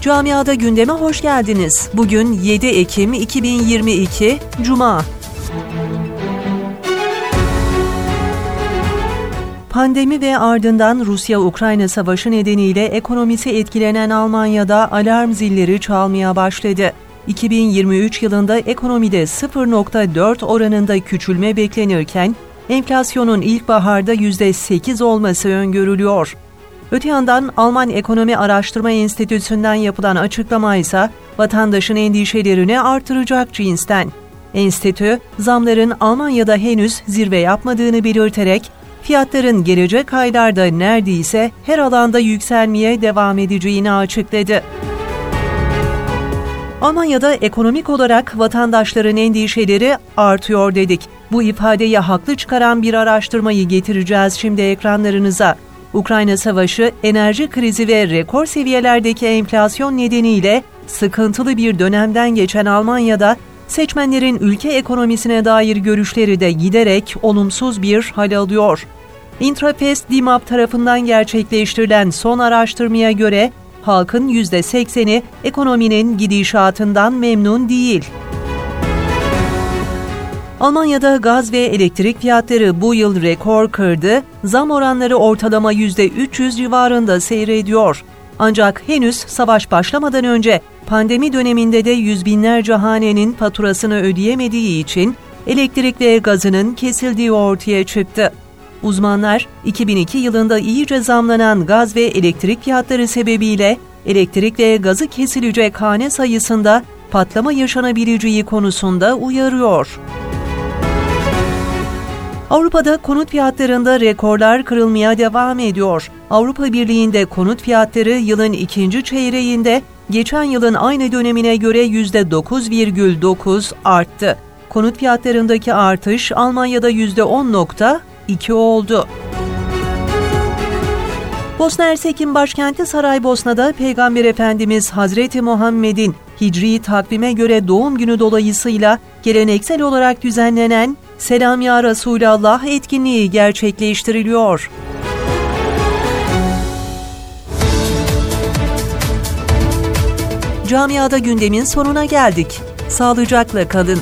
Camiada gündeme hoş geldiniz. Bugün 7 Ekim 2022 Cuma. Pandemi ve ardından Rusya-Ukrayna savaşı nedeniyle ekonomisi etkilenen Almanya'da alarm zilleri çalmaya başladı. 2023 yılında ekonomide 0.4 oranında küçülme beklenirken enflasyonun ilkbaharda %8 olması öngörülüyor. Öte yandan Alman Ekonomi Araştırma Enstitüsü'nden yapılan açıklama ise vatandaşın endişelerini artıracak cinsten. Enstitü, zamların Almanya'da henüz zirve yapmadığını belirterek, fiyatların gelecek aylarda neredeyse her alanda yükselmeye devam edeceğini açıkladı. Almanya'da ekonomik olarak vatandaşların endişeleri artıyor dedik. Bu ifadeyi haklı çıkaran bir araştırmayı getireceğiz şimdi ekranlarınıza. Ukrayna Savaşı, enerji krizi ve rekor seviyelerdeki enflasyon nedeniyle sıkıntılı bir dönemden geçen Almanya'da seçmenlerin ülke ekonomisine dair görüşleri de giderek olumsuz bir hal alıyor. Intrafest DIMAP tarafından gerçekleştirilen son araştırmaya göre halkın %80'i ekonominin gidişatından memnun değil. Almanya'da gaz ve elektrik fiyatları bu yıl rekor kırdı, zam oranları ortalama %300 civarında seyrediyor. Ancak henüz savaş başlamadan önce pandemi döneminde de yüz binlerce hanenin faturasını ödeyemediği için elektrik ve gazının kesildiği ortaya çıktı. Uzmanlar 2002 yılında iyice zamlanan gaz ve elektrik fiyatları sebebiyle elektrik ve gazı kesilecek hane sayısında patlama yaşanabileceği konusunda uyarıyor. Avrupa'da konut fiyatlarında rekorlar kırılmaya devam ediyor. Avrupa Birliği'nde konut fiyatları yılın ikinci çeyreğinde geçen yılın aynı dönemine göre %9,9 arttı. Konut fiyatlarındaki artış Almanya'da %10.2 oldu. Bosna Hersek'in başkenti Saraybosna'da Peygamber Efendimiz Hazreti Muhammed'in Hicri takvime göre doğum günü dolayısıyla geleneksel olarak düzenlenen Selam Ya Resulallah etkinliği gerçekleştiriliyor. Camiada gündemin sonuna geldik. Sağlıcakla kalın.